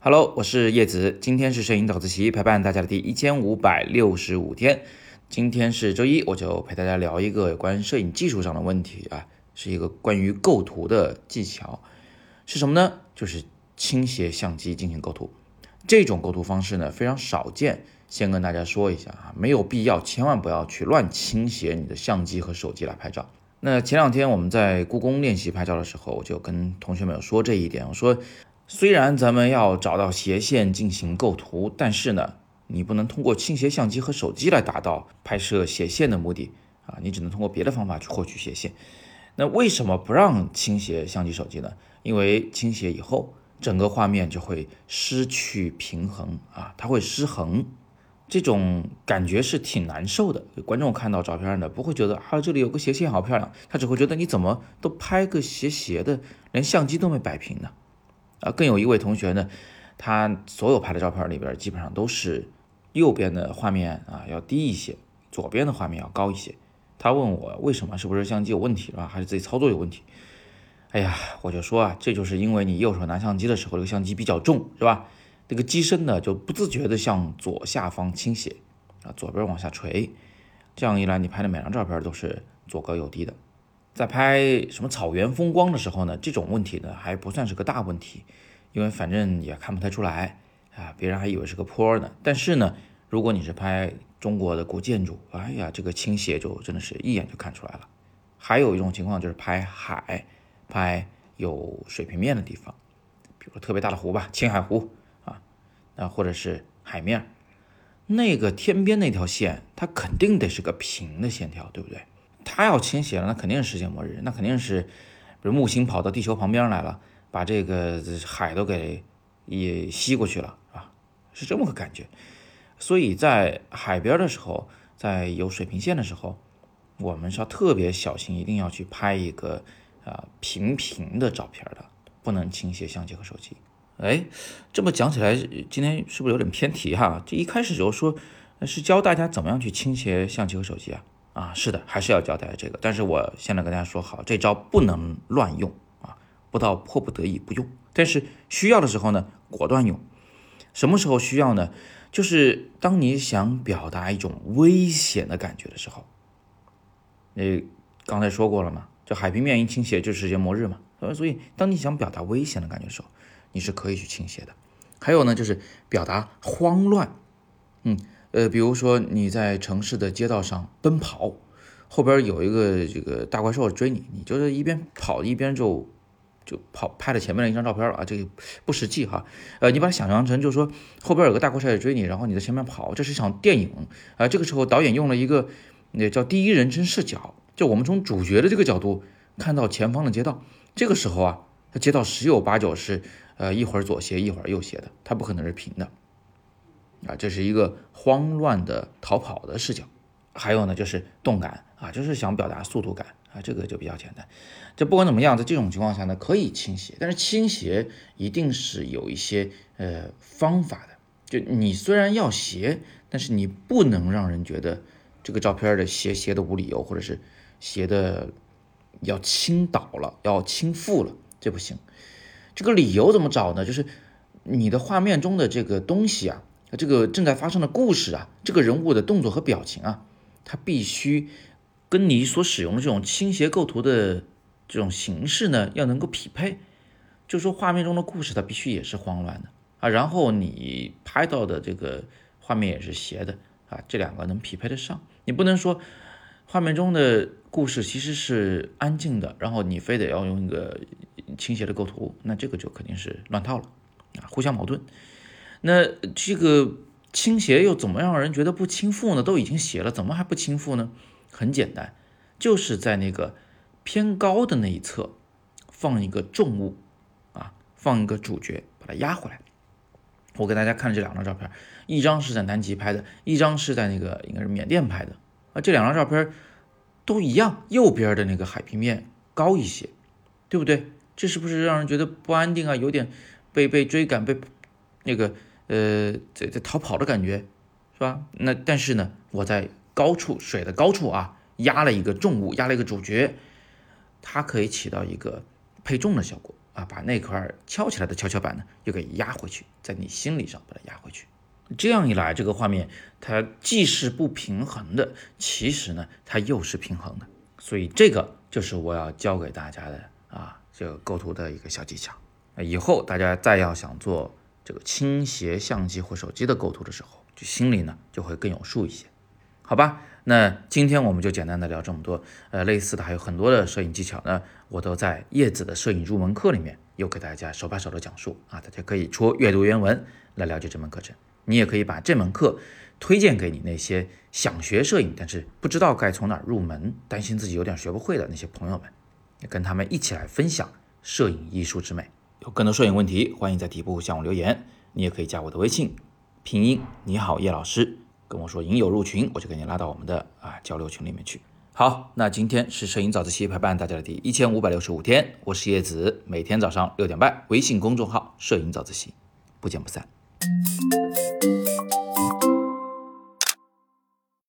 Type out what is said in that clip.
Hello，我是叶子，今天是摄影早自习陪伴大家的第一千五百六十五天。今天是周一，我就陪大家聊一个有关摄影技术上的问题啊，是一个关于构图的技巧，是什么呢？就是倾斜相机进行构图。这种构图方式呢非常少见，先跟大家说一下啊，没有必要，千万不要去乱倾斜你的相机和手机来拍照。那前两天我们在故宫练习拍照的时候，我就跟同学们有说这一点，我说。虽然咱们要找到斜线进行构图，但是呢，你不能通过倾斜相机和手机来达到拍摄斜线的目的啊，你只能通过别的方法去获取斜线。那为什么不让倾斜相机、手机呢？因为倾斜以后，整个画面就会失去平衡啊，它会失衡，这种感觉是挺难受的。观众看到照片呢，不会觉得啊这里有个斜线好漂亮，他只会觉得你怎么都拍个斜斜的，连相机都没摆平呢。啊更有一位同学呢，他所有拍的照片里边基本上都是右边的画面啊要低一些，左边的画面要高一些。他问我为什么，是不是相机有问题是吧？还是自己操作有问题？哎呀，我就说啊，这就是因为你右手拿相机的时候，这个相机比较重是吧？这个机身呢就不自觉的向左下方倾斜啊，左边往下垂，这样一来你拍的每张照片都是左高右低的。在拍什么草原风光的时候呢，这种问题呢还不算是个大问题，因为反正也看不太出来啊，别人还以为是个坡呢。但是呢，如果你是拍中国的古建筑，哎呀，这个倾斜就真的是一眼就看出来了。还有一种情况就是拍海，拍有水平面的地方，比如特别大的湖吧，青海湖啊，那或者是海面，那个天边那条线，它肯定得是个平的线条，对不对？它要倾斜了，那肯定是世界末日，那肯定是，比如木星跑到地球旁边来了，把这个海都给也吸过去了啊，是这么个感觉。所以在海边的时候，在有水平线的时候，我们是要特别小心，一定要去拍一个啊平平的照片的，不能倾斜相机和手机。哎，这么讲起来，今天是不是有点偏题哈？这一开始就说是教大家怎么样去倾斜相机和手机啊？啊，是的，还是要交代这个。但是我现在跟大家说好，这招不能乱用啊，不到迫不得已不用。但是需要的时候呢，果断用。什么时候需要呢？就是当你想表达一种危险的感觉的时候。那刚才说过了嘛，就海平面一倾斜就是世界末日嘛。所以当你想表达危险的感觉的时候，你是可以去倾斜的。还有呢，就是表达慌乱，嗯。呃，比如说你在城市的街道上奔跑，后边有一个这个大怪兽追你，你就是一边跑一边就就跑拍了前面的一张照片了啊，这个不实际哈。呃，你把它想象成就是说后边有个大怪兽在追你，然后你在前面跑，这是一场电影啊。这个时候导演用了一个那叫第一人称视角，就我们从主角的这个角度看到前方的街道。这个时候啊，它街道十有八九是呃一会儿左斜一会儿右斜的，它不可能是平的。啊，这是一个慌乱的逃跑的视角，还有呢，就是动感啊，就是想表达速度感啊，这个就比较简单。这不管怎么样，在这种情况下呢，可以倾斜，但是倾斜一定是有一些呃方法的。就你虽然要斜，但是你不能让人觉得这个照片的斜斜的无理由，或者是斜的要倾倒了，要倾覆了，这不行。这个理由怎么找呢？就是你的画面中的这个东西啊。这个正在发生的故事啊，这个人物的动作和表情啊，它必须跟你所使用的这种倾斜构图的这种形式呢，要能够匹配。就说画面中的故事，它必须也是慌乱的啊，然后你拍到的这个画面也是斜的啊，这两个能匹配得上。你不能说画面中的故事其实是安静的，然后你非得要用一个倾斜的构图，那这个就肯定是乱套了啊，互相矛盾。那这个倾斜又怎么让人觉得不倾覆呢？都已经斜了，怎么还不倾覆呢？很简单，就是在那个偏高的那一侧放一个重物啊，放一个主角，把它压回来。我给大家看这两张照片，一张是在南极拍的，一张是在那个应该是缅甸拍的啊。这两张照片都一样，右边的那个海平面高一些，对不对？这是不是让人觉得不安定啊？有点被被追赶，被那个。呃，在在逃跑的感觉，是吧？那但是呢，我在高处水的高处啊，压了一个重物，压了一个主角，它可以起到一个配重的效果啊，把那块翘起来的跷跷板呢又给压回去，在你心理上把它压回去。这样一来，这个画面它既是不平衡的，其实呢它又是平衡的。所以这个就是我要教给大家的啊，这个构图的一个小技巧。以后大家再要想做这个倾斜相机或手机的构图的时候，就心里呢就会更有数一些，好吧？那今天我们就简单的聊这么多，呃，类似的还有很多的摄影技巧呢，我都在叶子的摄影入门课里面有给大家手把手的讲述啊，大家可以戳阅读原文来了解这门课程。你也可以把这门课推荐给你那些想学摄影但是不知道该从哪入门，担心自己有点学不会的那些朋友们，也跟他们一起来分享摄影艺术之美。有更多摄影问题，欢迎在底部向我留言。你也可以加我的微信，拼音你好叶老师。跟我说影友入群，我就给你拉到我们的啊交流群里面去。好，那今天是摄影早自习陪伴大家的第一千五百六十五天，我是叶子，每天早上六点半，微信公众号摄影早自习，不见不散。